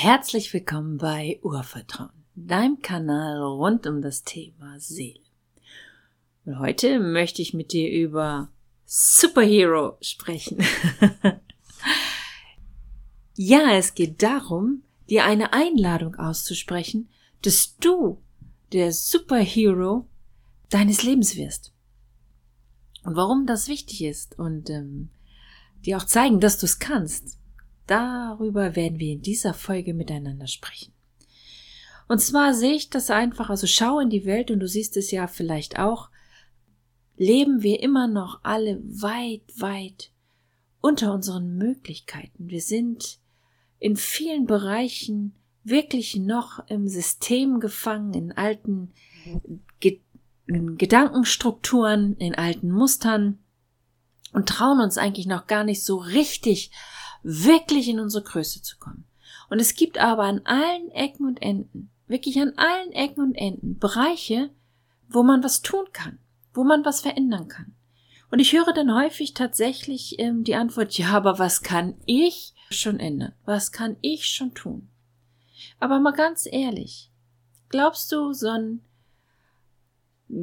Herzlich willkommen bei Urvertrauen, deinem Kanal rund um das Thema Seele. Und heute möchte ich mit dir über Superhero sprechen. ja, es geht darum, dir eine Einladung auszusprechen, dass du der Superhero deines Lebens wirst. Und warum das wichtig ist und ähm, dir auch zeigen, dass du es kannst, Darüber werden wir in dieser Folge miteinander sprechen. Und zwar sehe ich das einfach, also schau in die Welt und du siehst es ja vielleicht auch, leben wir immer noch alle weit, weit unter unseren Möglichkeiten. Wir sind in vielen Bereichen wirklich noch im System gefangen, in alten Ge Gedankenstrukturen, in alten Mustern und trauen uns eigentlich noch gar nicht so richtig wirklich in unsere Größe zu kommen. Und es gibt aber an allen Ecken und Enden, wirklich an allen Ecken und Enden Bereiche, wo man was tun kann, wo man was verändern kann. Und ich höre dann häufig tatsächlich ähm, die Antwort, ja, aber was kann ich schon ändern? Was kann ich schon tun? Aber mal ganz ehrlich, glaubst du, so ein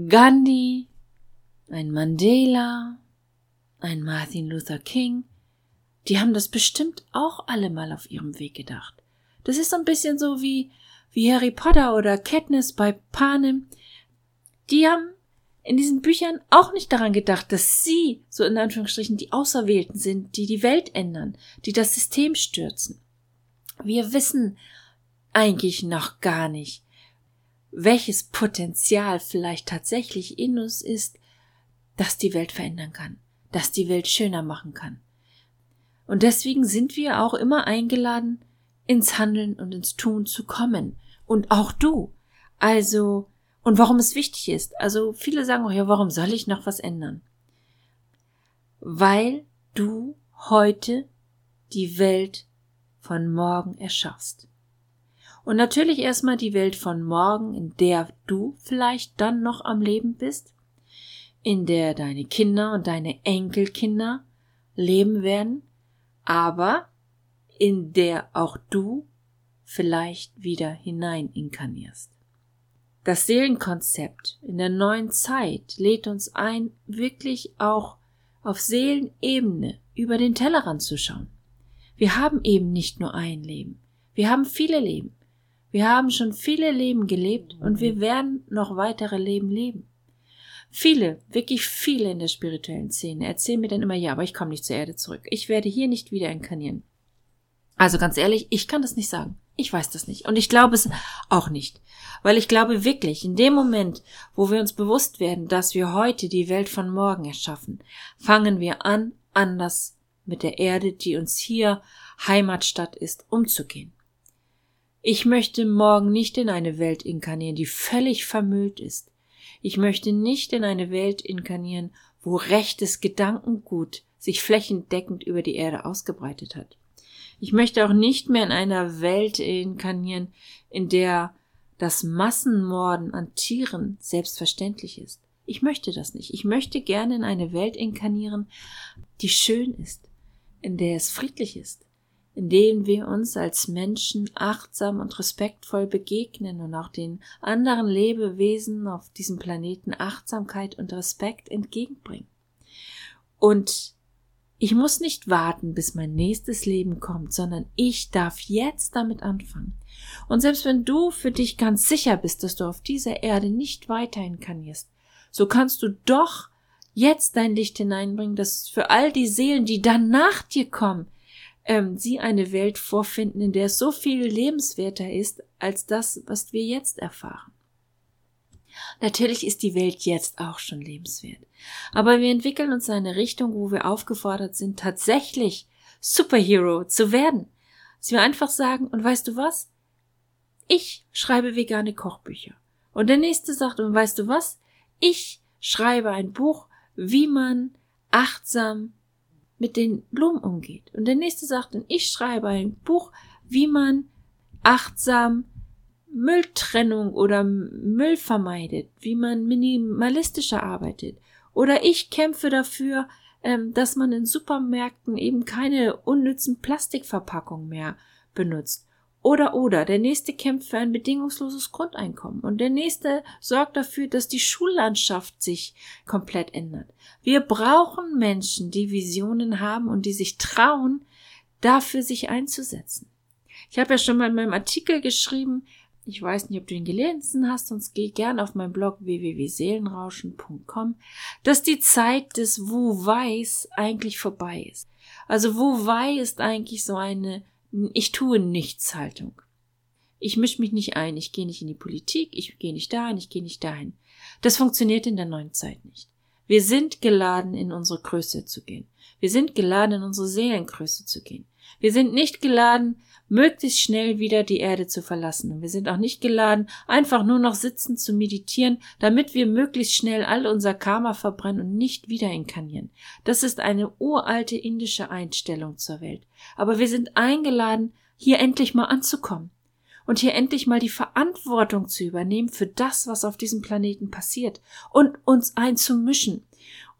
Gandhi, ein Mandela, ein Martin Luther King, die haben das bestimmt auch alle mal auf ihrem Weg gedacht. Das ist so ein bisschen so wie, wie Harry Potter oder Katniss bei Panem. Die haben in diesen Büchern auch nicht daran gedacht, dass sie, so in Anführungsstrichen, die Auserwählten sind, die die Welt ändern, die das System stürzen. Wir wissen eigentlich noch gar nicht, welches Potenzial vielleicht tatsächlich in uns ist, das die Welt verändern kann, das die Welt schöner machen kann. Und deswegen sind wir auch immer eingeladen, ins Handeln und ins Tun zu kommen. Und auch du. Also, und warum es wichtig ist. Also, viele sagen auch, ja, warum soll ich noch was ändern? Weil du heute die Welt von morgen erschaffst. Und natürlich erstmal die Welt von morgen, in der du vielleicht dann noch am Leben bist, in der deine Kinder und deine Enkelkinder leben werden, aber in der auch du vielleicht wieder hinein inkarnierst. Das Seelenkonzept in der neuen Zeit lädt uns ein, wirklich auch auf Seelenebene über den Tellerrand zu schauen. Wir haben eben nicht nur ein Leben. Wir haben viele Leben. Wir haben schon viele Leben gelebt und wir werden noch weitere Leben leben. Viele, wirklich viele in der spirituellen Szene erzählen mir dann immer, ja, aber ich komme nicht zur Erde zurück. Ich werde hier nicht wieder inkarnieren. Also ganz ehrlich, ich kann das nicht sagen. Ich weiß das nicht. Und ich glaube es auch nicht. Weil ich glaube wirklich, in dem Moment, wo wir uns bewusst werden, dass wir heute die Welt von morgen erschaffen, fangen wir an, anders mit der Erde, die uns hier Heimatstadt ist, umzugehen. Ich möchte morgen nicht in eine Welt inkarnieren, die völlig vermüllt ist, ich möchte nicht in eine Welt inkarnieren, wo rechtes Gedankengut sich flächendeckend über die Erde ausgebreitet hat. Ich möchte auch nicht mehr in einer Welt inkarnieren, in der das Massenmorden an Tieren selbstverständlich ist. Ich möchte das nicht. Ich möchte gerne in eine Welt inkarnieren, die schön ist, in der es friedlich ist, in denen wir uns als Menschen achtsam und respektvoll begegnen und auch den anderen Lebewesen auf diesem Planeten Achtsamkeit und Respekt entgegenbringen. Und ich muss nicht warten, bis mein nächstes Leben kommt, sondern ich darf jetzt damit anfangen. Und selbst wenn du für dich ganz sicher bist, dass du auf dieser Erde nicht weiterhin kannst, so kannst du doch jetzt dein Licht hineinbringen, dass für all die Seelen, die dann nach dir kommen, ähm, sie eine Welt vorfinden, in der es so viel lebenswerter ist als das, was wir jetzt erfahren. Natürlich ist die Welt jetzt auch schon lebenswert. Aber wir entwickeln uns in eine Richtung, wo wir aufgefordert sind, tatsächlich Superhero zu werden. Dass wir einfach sagen, und weißt du was? Ich schreibe vegane Kochbücher. Und der nächste sagt, und weißt du was? Ich schreibe ein Buch, wie man achtsam mit den Blumen umgeht. Und der nächste sagt dann, ich schreibe ein Buch, wie man achtsam Mülltrennung oder Müll vermeidet, wie man minimalistischer arbeitet. Oder ich kämpfe dafür, ähm, dass man in Supermärkten eben keine unnützen Plastikverpackungen mehr benutzt. Oder oder der nächste kämpft für ein bedingungsloses Grundeinkommen und der nächste sorgt dafür, dass die Schullandschaft sich komplett ändert. Wir brauchen Menschen, die Visionen haben und die sich trauen, dafür sich einzusetzen. Ich habe ja schon mal in meinem Artikel geschrieben, ich weiß nicht, ob du ihn gelesen hast, sonst geh gern auf meinen Blog www.seelenrauschen.com, dass die Zeit des Wu Weis eigentlich vorbei ist. Also Wu Wei ist eigentlich so eine ich tue nichts Haltung. Ich mische mich nicht ein, ich gehe nicht in die Politik, ich gehe nicht dahin, ich gehe nicht dahin. Das funktioniert in der neuen Zeit nicht. Wir sind geladen, in unsere Größe zu gehen. Wir sind geladen, in unsere Seelengröße zu gehen. Wir sind nicht geladen, möglichst schnell wieder die Erde zu verlassen. Und wir sind auch nicht geladen, einfach nur noch sitzen zu meditieren, damit wir möglichst schnell all unser Karma verbrennen und nicht wieder inkarnieren. Das ist eine uralte indische Einstellung zur Welt. Aber wir sind eingeladen, hier endlich mal anzukommen und hier endlich mal die Verantwortung zu übernehmen für das, was auf diesem Planeten passiert und uns einzumischen.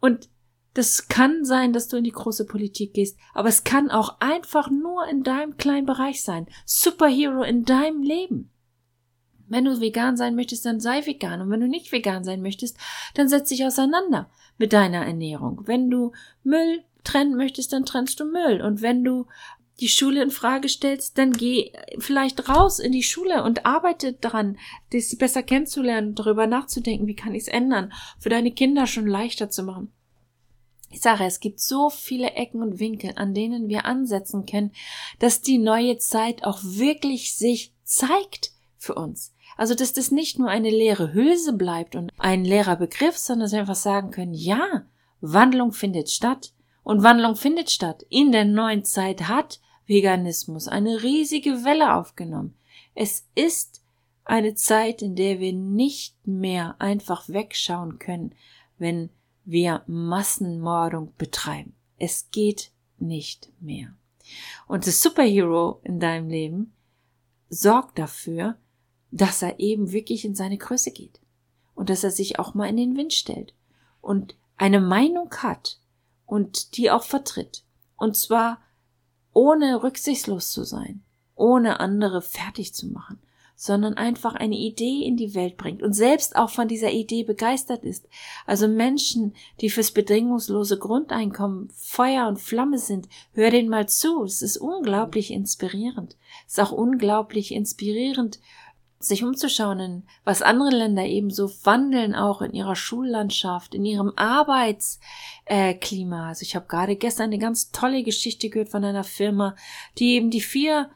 Und das kann sein, dass du in die große Politik gehst, aber es kann auch einfach nur in deinem kleinen Bereich sein. Superhero in deinem Leben. Wenn du vegan sein möchtest, dann sei vegan. Und wenn du nicht vegan sein möchtest, dann setz dich auseinander mit deiner Ernährung. Wenn du Müll trennen möchtest, dann trennst du Müll. Und wenn du die Schule in Frage stellst, dann geh vielleicht raus in die Schule und arbeite daran, dich besser kennenzulernen, darüber nachzudenken, wie kann ich es ändern, für deine Kinder schon leichter zu machen. Ich sage, es gibt so viele Ecken und Winkel, an denen wir ansetzen können, dass die neue Zeit auch wirklich sich zeigt für uns. Also, dass das nicht nur eine leere Hülse bleibt und ein leerer Begriff, sondern dass wir einfach sagen können, ja, Wandlung findet statt. Und Wandlung findet statt. In der neuen Zeit hat Veganismus eine riesige Welle aufgenommen. Es ist eine Zeit, in der wir nicht mehr einfach wegschauen können, wenn wir Massenmordung betreiben. Es geht nicht mehr. Und das Superhero in deinem Leben sorgt dafür, dass er eben wirklich in seine Größe geht und dass er sich auch mal in den Wind stellt und eine Meinung hat und die auch vertritt. Und zwar ohne rücksichtslos zu sein, ohne andere fertig zu machen, sondern einfach eine Idee in die Welt bringt und selbst auch von dieser Idee begeistert ist. Also Menschen, die fürs bedingungslose Grundeinkommen Feuer und Flamme sind, hör denen mal zu. Es ist unglaublich inspirierend. Es ist auch unglaublich inspirierend, sich umzuschauen, was andere Länder eben so wandeln, auch in ihrer Schullandschaft, in ihrem Arbeitsklima. also ich habe gerade gestern eine ganz tolle Geschichte gehört von einer Firma, die eben die vier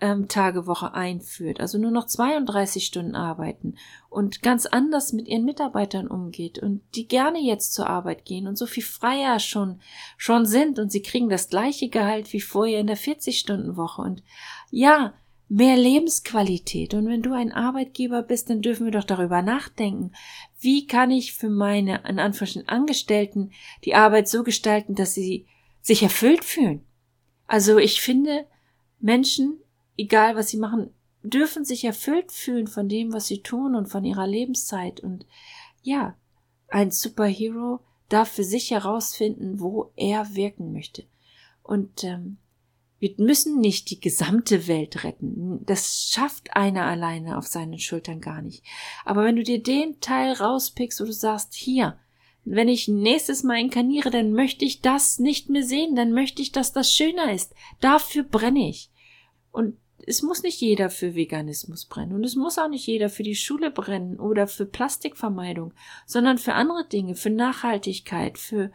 ähm, Tagewoche einführt, also nur noch 32 Stunden arbeiten und ganz anders mit ihren Mitarbeitern umgeht und die gerne jetzt zur Arbeit gehen und so viel freier schon, schon sind und sie kriegen das gleiche Gehalt wie vorher in der 40-Stunden-Woche und ja, mehr Lebensqualität. Und wenn du ein Arbeitgeber bist, dann dürfen wir doch darüber nachdenken. Wie kann ich für meine, in Anführungsstrichen, Angestellten die Arbeit so gestalten, dass sie sich erfüllt fühlen? Also ich finde, Menschen egal was sie machen, dürfen sich erfüllt fühlen von dem, was sie tun und von ihrer Lebenszeit. Und ja, ein Superhero darf für sich herausfinden, wo er wirken möchte. Und ähm, wir müssen nicht die gesamte Welt retten. Das schafft einer alleine auf seinen Schultern gar nicht. Aber wenn du dir den Teil rauspickst, wo du sagst, hier, wenn ich nächstes Mal inkarniere, dann möchte ich das nicht mehr sehen, dann möchte ich, dass das schöner ist. Dafür brenne ich. Und es muss nicht jeder für Veganismus brennen und es muss auch nicht jeder für die Schule brennen oder für Plastikvermeidung, sondern für andere Dinge, für Nachhaltigkeit, für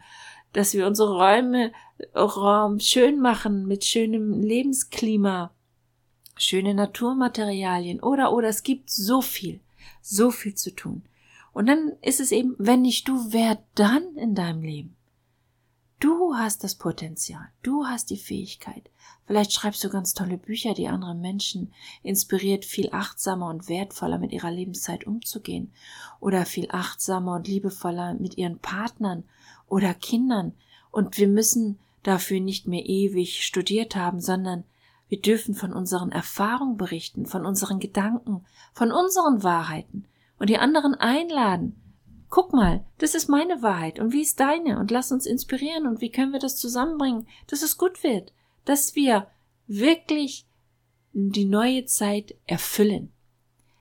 dass wir unsere Räume Raum schön machen mit schönem Lebensklima, schöne Naturmaterialien oder oder es gibt so viel, so viel zu tun. Und dann ist es eben, wenn nicht du, wer dann in deinem Leben? Du hast das Potenzial, du hast die Fähigkeit. Vielleicht schreibst du ganz tolle Bücher, die andere Menschen inspiriert, viel achtsamer und wertvoller mit ihrer Lebenszeit umzugehen oder viel achtsamer und liebevoller mit ihren Partnern oder Kindern. Und wir müssen dafür nicht mehr ewig studiert haben, sondern wir dürfen von unseren Erfahrungen berichten, von unseren Gedanken, von unseren Wahrheiten und die anderen einladen, Guck mal, das ist meine Wahrheit und wie ist deine und lass uns inspirieren und wie können wir das zusammenbringen, dass es gut wird, dass wir wirklich die neue Zeit erfüllen.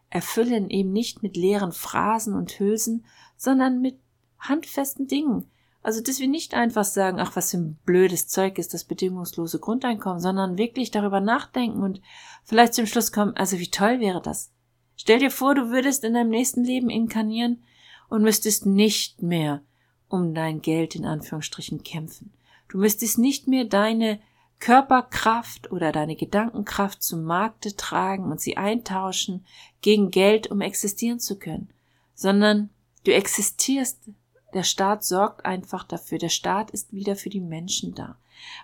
Erfüllen eben nicht mit leeren Phrasen und Hülsen, sondern mit handfesten Dingen. Also, dass wir nicht einfach sagen, ach, was für ein blödes Zeug ist das bedingungslose Grundeinkommen, sondern wirklich darüber nachdenken und vielleicht zum Schluss kommen, also wie toll wäre das? Stell dir vor, du würdest in deinem nächsten Leben inkarnieren und müsstest nicht mehr um dein Geld in Anführungsstrichen kämpfen. Du müsstest nicht mehr deine Körperkraft oder deine Gedankenkraft zum Markte tragen und sie eintauschen gegen Geld, um existieren zu können, sondern du existierst. Der Staat sorgt einfach dafür. Der Staat ist wieder für die Menschen da.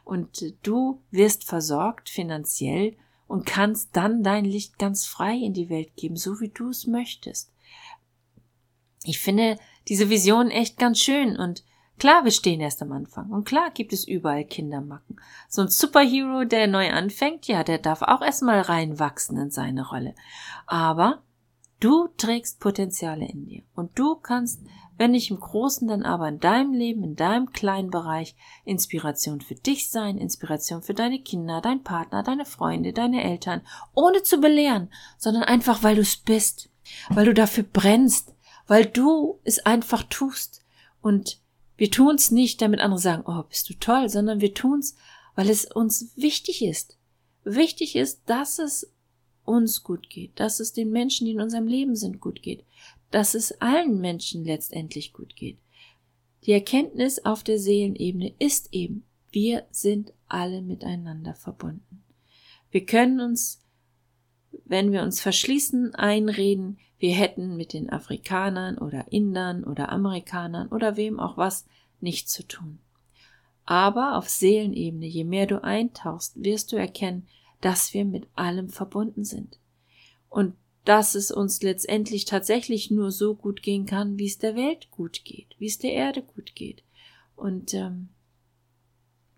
Und du wirst versorgt finanziell und kannst dann dein Licht ganz frei in die Welt geben, so wie du es möchtest. Ich finde diese Vision echt ganz schön und Klar, wir stehen erst am Anfang. Und klar gibt es überall Kindermacken. So ein Superhero, der neu anfängt, ja, der darf auch erstmal reinwachsen in seine Rolle. Aber du trägst Potenziale in dir. Und du kannst, wenn nicht im Großen, dann aber in deinem Leben, in deinem kleinen Bereich, Inspiration für dich sein, Inspiration für deine Kinder, dein Partner, deine Freunde, deine Eltern, ohne zu belehren, sondern einfach, weil du es bist, weil du dafür brennst, weil du es einfach tust. Und wir tun's nicht, damit andere sagen, oh, bist du toll, sondern wir tun's, weil es uns wichtig ist. Wichtig ist, dass es uns gut geht, dass es den Menschen, die in unserem Leben sind, gut geht, dass es allen Menschen letztendlich gut geht. Die Erkenntnis auf der Seelenebene ist eben, wir sind alle miteinander verbunden. Wir können uns, wenn wir uns verschließen, einreden, wir hätten mit den Afrikanern oder Indern oder Amerikanern oder wem auch was nichts zu tun. Aber auf Seelenebene, je mehr du eintauchst, wirst du erkennen, dass wir mit allem verbunden sind. Und dass es uns letztendlich tatsächlich nur so gut gehen kann, wie es der Welt gut geht, wie es der Erde gut geht. Und ähm,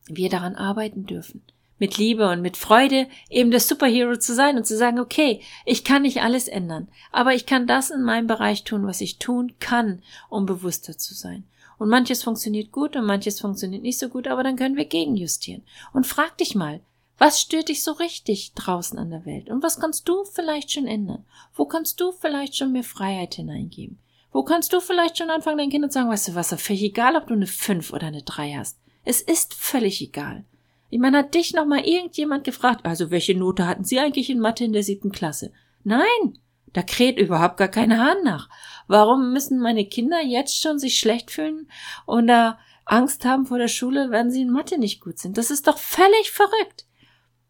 wir daran arbeiten dürfen mit Liebe und mit Freude eben der Superhero zu sein und zu sagen, okay, ich kann nicht alles ändern, aber ich kann das in meinem Bereich tun, was ich tun kann, um bewusster zu sein. Und manches funktioniert gut und manches funktioniert nicht so gut, aber dann können wir gegenjustieren. Und frag dich mal, was stört dich so richtig draußen an der Welt? Und was kannst du vielleicht schon ändern? Wo kannst du vielleicht schon mehr Freiheit hineingeben? Wo kannst du vielleicht schon anfangen, deinen Kindern zu sagen, weißt du was, völlig egal, ob du eine 5 oder eine 3 hast. Es ist völlig egal. Ich meine, hat dich noch mal irgendjemand gefragt, also welche Note hatten Sie eigentlich in Mathe in der siebten Klasse? Nein, da kräht überhaupt gar keine Hahn nach. Warum müssen meine Kinder jetzt schon sich schlecht fühlen oder Angst haben vor der Schule, wenn sie in Mathe nicht gut sind? Das ist doch völlig verrückt.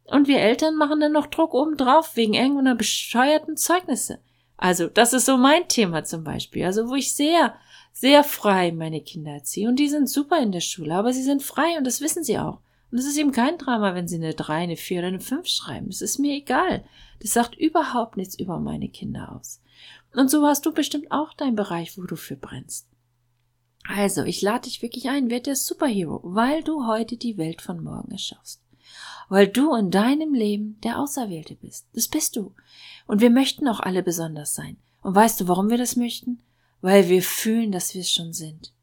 Und wir Eltern machen dann noch Druck obendrauf wegen irgendeiner bescheuerten Zeugnisse. Also, das ist so mein Thema zum Beispiel. Also, wo ich sehr, sehr frei meine Kinder erziehe. Und die sind super in der Schule, aber sie sind frei und das wissen sie auch. Und es ist eben kein Drama, wenn sie eine 3, eine 4 oder eine 5 schreiben. Es ist mir egal. Das sagt überhaupt nichts über meine Kinder aus. Und so hast du bestimmt auch deinen Bereich, wo du für brennst. Also, ich lade dich wirklich ein, werd der Superhero, weil du heute die Welt von morgen erschaffst. Weil du in deinem Leben der Auserwählte bist. Das bist du. Und wir möchten auch alle besonders sein. Und weißt du, warum wir das möchten? Weil wir fühlen, dass wir es schon sind.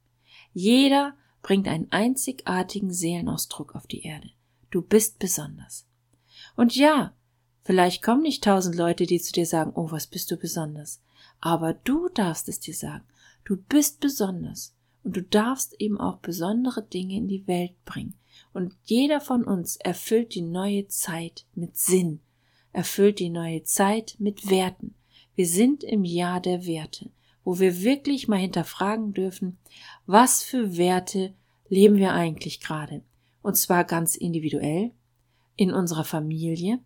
Jeder bringt einen einzigartigen Seelenausdruck auf die Erde. Du bist besonders. Und ja, vielleicht kommen nicht tausend Leute, die zu dir sagen, oh, was bist du besonders. Aber du darfst es dir sagen. Du bist besonders. Und du darfst eben auch besondere Dinge in die Welt bringen. Und jeder von uns erfüllt die neue Zeit mit Sinn, erfüllt die neue Zeit mit Werten. Wir sind im Jahr der Werte wo wir wirklich mal hinterfragen dürfen, was für Werte leben wir eigentlich gerade? Und zwar ganz individuell, in unserer Familie,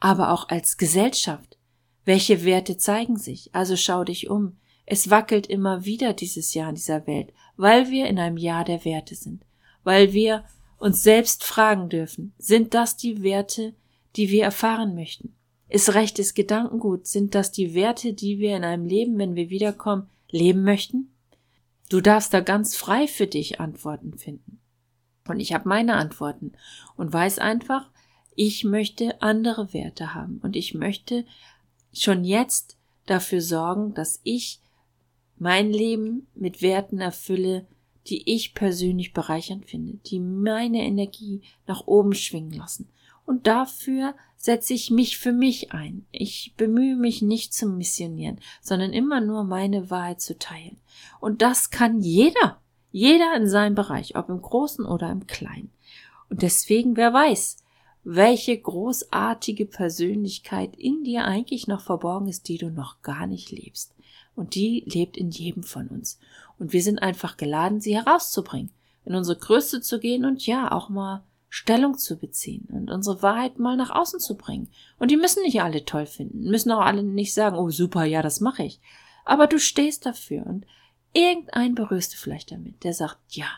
aber auch als Gesellschaft. Welche Werte zeigen sich? Also schau dich um. Es wackelt immer wieder dieses Jahr in dieser Welt, weil wir in einem Jahr der Werte sind, weil wir uns selbst fragen dürfen, sind das die Werte, die wir erfahren möchten? Ist rechtes Gedankengut? Sind das die Werte, die wir in einem Leben, wenn wir wiederkommen, leben möchten? Du darfst da ganz frei für dich Antworten finden. Und ich habe meine Antworten und weiß einfach, ich möchte andere Werte haben und ich möchte schon jetzt dafür sorgen, dass ich mein Leben mit Werten erfülle, die ich persönlich bereichernd finde, die meine Energie nach oben schwingen lassen. Und dafür setze ich mich für mich ein. Ich bemühe mich nicht zu missionieren, sondern immer nur meine Wahrheit zu teilen. Und das kann jeder. Jeder in seinem Bereich, ob im Großen oder im Kleinen. Und deswegen, wer weiß, welche großartige Persönlichkeit in dir eigentlich noch verborgen ist, die du noch gar nicht lebst. Und die lebt in jedem von uns. Und wir sind einfach geladen, sie herauszubringen, in unsere Größe zu gehen und ja, auch mal Stellung zu beziehen und unsere Wahrheit mal nach außen zu bringen. Und die müssen nicht alle toll finden, müssen auch alle nicht sagen, oh super, ja, das mache ich. Aber du stehst dafür und irgendein berührst du vielleicht damit, der sagt, ja,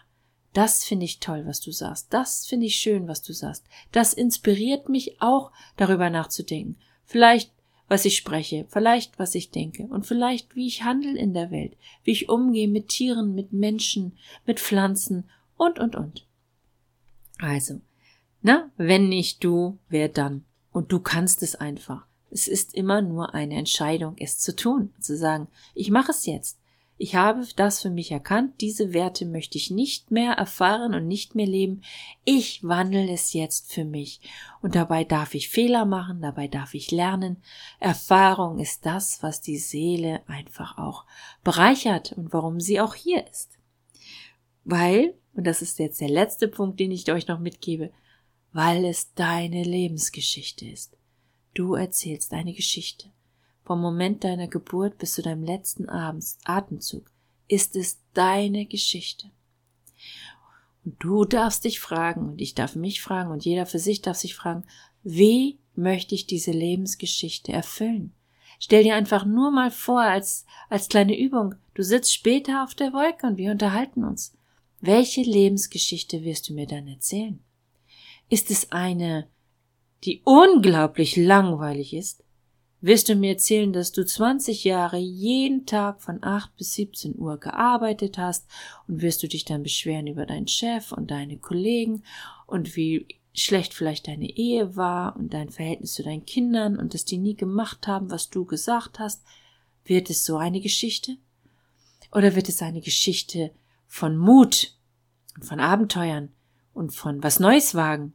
das finde ich toll, was du sagst. Das finde ich schön, was du sagst. Das inspiriert mich auch, darüber nachzudenken. Vielleicht, was ich spreche, vielleicht, was ich denke und vielleicht, wie ich handle in der Welt, wie ich umgehe mit Tieren, mit Menschen, mit Pflanzen und, und, und. Also, na, wenn nicht du, wer dann? Und du kannst es einfach. Es ist immer nur eine Entscheidung, es zu tun, zu sagen, ich mache es jetzt. Ich habe das für mich erkannt, diese Werte möchte ich nicht mehr erfahren und nicht mehr leben. Ich wandle es jetzt für mich. Und dabei darf ich Fehler machen, dabei darf ich lernen. Erfahrung ist das, was die Seele einfach auch bereichert und warum sie auch hier ist. Weil, und das ist jetzt der letzte Punkt, den ich euch noch mitgebe, weil es deine Lebensgeschichte ist. Du erzählst deine Geschichte. Vom Moment deiner Geburt bis zu deinem letzten Atemzug ist es deine Geschichte. Und du darfst dich fragen, und ich darf mich fragen, und jeder für sich darf sich fragen, wie möchte ich diese Lebensgeschichte erfüllen? Stell dir einfach nur mal vor, als, als kleine Übung, du sitzt später auf der Wolke und wir unterhalten uns. Welche Lebensgeschichte wirst du mir dann erzählen? Ist es eine, die unglaublich langweilig ist? Wirst du mir erzählen, dass du 20 Jahre jeden Tag von 8 bis 17 Uhr gearbeitet hast und wirst du dich dann beschweren über deinen Chef und deine Kollegen und wie schlecht vielleicht deine Ehe war und dein Verhältnis zu deinen Kindern und dass die nie gemacht haben, was du gesagt hast? Wird es so eine Geschichte? Oder wird es eine Geschichte von Mut und von Abenteuern und von was Neues wagen?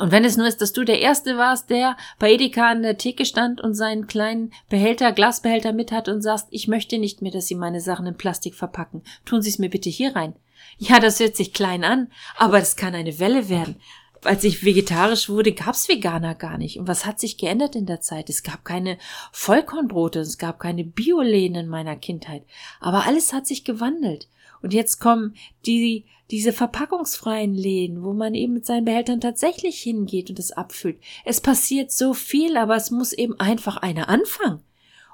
Und wenn es nur ist, dass du der Erste warst, der bei Edeka an der Theke stand und seinen kleinen Behälter, Glasbehälter mit hat und sagst, ich möchte nicht mehr, dass Sie meine Sachen in Plastik verpacken. Tun Sie es mir bitte hier rein. Ja, das hört sich klein an, aber das kann eine Welle werden. Als ich vegetarisch wurde, gab's Veganer gar nicht. Und was hat sich geändert in der Zeit? Es gab keine Vollkornbrote, es gab keine Bioläden in meiner Kindheit. Aber alles hat sich gewandelt. Und jetzt kommen die, diese verpackungsfreien Läden, wo man eben mit seinen Behältern tatsächlich hingeht und es abfüllt. Es passiert so viel, aber es muss eben einfach einer anfangen.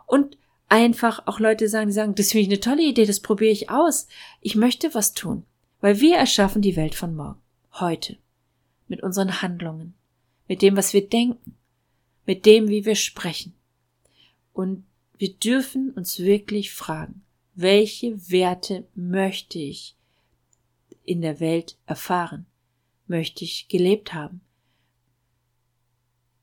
Und einfach auch Leute sagen, die sagen, das finde ich eine tolle Idee, das probiere ich aus. Ich möchte was tun. Weil wir erschaffen die Welt von morgen. Heute. Mit unseren Handlungen. Mit dem, was wir denken. Mit dem, wie wir sprechen. Und wir dürfen uns wirklich fragen, welche Werte möchte ich in der Welt erfahren? Möchte ich gelebt haben?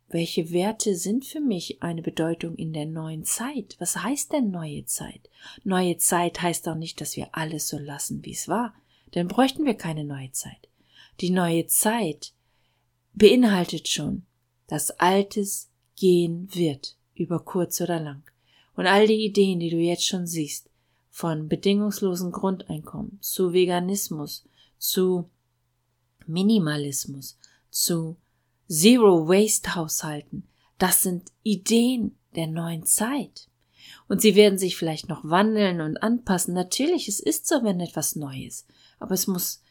Welche Werte sind für mich eine Bedeutung in der neuen Zeit? Was heißt denn neue Zeit? Neue Zeit heißt auch nicht, dass wir alles so lassen, wie es war, denn bräuchten wir keine neue Zeit. Die neue Zeit beinhaltet schon, dass Altes gehen wird, über kurz oder lang. Und all die Ideen, die du jetzt schon siehst, von bedingungslosen Grundeinkommen zu Veganismus, zu Minimalismus, zu Zero Waste Haushalten. Das sind Ideen der neuen Zeit. Und sie werden sich vielleicht noch wandeln und anpassen. Natürlich, es ist so, wenn etwas Neues. Aber es muss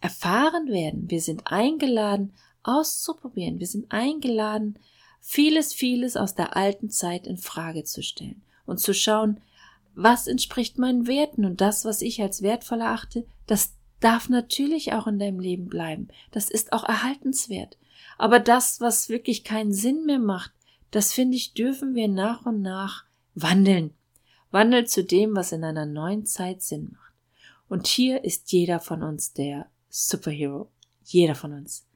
erfahren werden. Wir sind eingeladen, auszuprobieren. Wir sind eingeladen, vieles, vieles aus der alten Zeit in Frage zu stellen und zu schauen, was entspricht meinen Werten und das, was ich als wertvoll erachte, das darf natürlich auch in deinem Leben bleiben. Das ist auch erhaltenswert. Aber das, was wirklich keinen Sinn mehr macht, das finde ich, dürfen wir nach und nach wandeln. Wandel zu dem, was in einer neuen Zeit Sinn macht. Und hier ist jeder von uns der Superhero. Jeder von uns.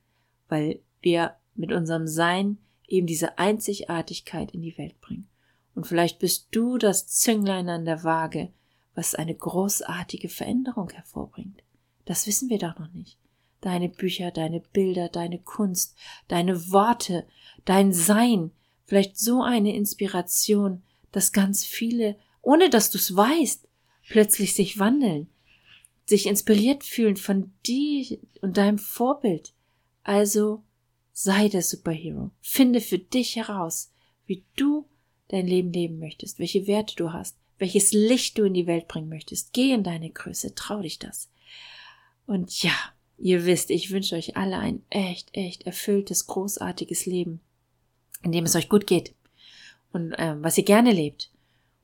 Weil wir mit unserem Sein eben diese Einzigartigkeit in die Welt bringen. Und vielleicht bist du das Zünglein an der Waage, was eine großartige Veränderung hervorbringt. Das wissen wir doch noch nicht. Deine Bücher, deine Bilder, deine Kunst, deine Worte, dein Sein, vielleicht so eine Inspiration, dass ganz viele, ohne dass du es weißt, plötzlich sich wandeln, sich inspiriert fühlen von dir und deinem Vorbild. Also sei der Superhero. Finde für dich heraus, wie du dein Leben leben möchtest, welche Werte du hast, welches Licht du in die Welt bringen möchtest. Geh in deine Größe, trau dich das. Und ja, ihr wisst, ich wünsche euch alle ein echt, echt erfülltes, großartiges Leben, in dem es euch gut geht und äh, was ihr gerne lebt.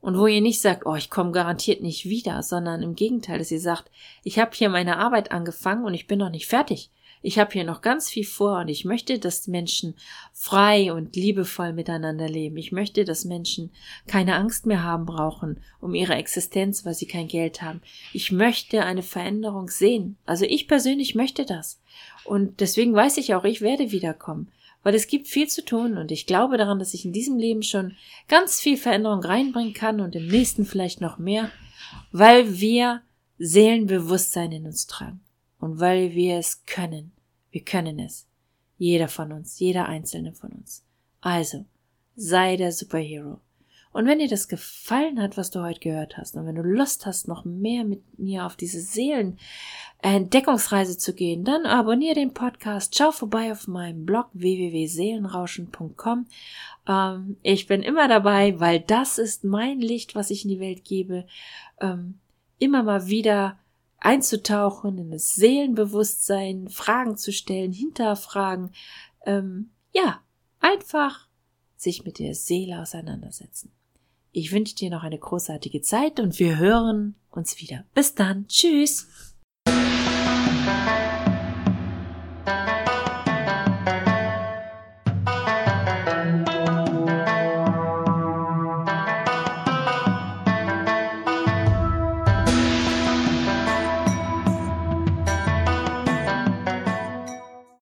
Und wo ihr nicht sagt, oh, ich komme garantiert nicht wieder, sondern im Gegenteil, dass ihr sagt, ich habe hier meine Arbeit angefangen und ich bin noch nicht fertig. Ich habe hier noch ganz viel vor und ich möchte, dass Menschen frei und liebevoll miteinander leben. Ich möchte, dass Menschen keine Angst mehr haben brauchen um ihre Existenz, weil sie kein Geld haben. Ich möchte eine Veränderung sehen. Also ich persönlich möchte das. Und deswegen weiß ich auch, ich werde wiederkommen. Weil es gibt viel zu tun und ich glaube daran, dass ich in diesem Leben schon ganz viel Veränderung reinbringen kann und im nächsten vielleicht noch mehr, weil wir Seelenbewusstsein in uns tragen und weil wir es können. Wir können es. Jeder von uns, jeder einzelne von uns. Also, sei der Superhero. Und wenn dir das gefallen hat, was du heute gehört hast, und wenn du Lust hast, noch mehr mit mir auf diese Seelenentdeckungsreise zu gehen, dann abonniere den Podcast, schau vorbei auf meinem Blog www.seelenrauschen.com. Ähm, ich bin immer dabei, weil das ist mein Licht, was ich in die Welt gebe. Ähm, immer mal wieder einzutauchen in das Seelenbewusstsein, Fragen zu stellen, hinterfragen. Ähm, ja, einfach sich mit der Seele auseinandersetzen. Ich wünsche dir noch eine großartige Zeit und wir hören uns wieder. Bis dann. Tschüss.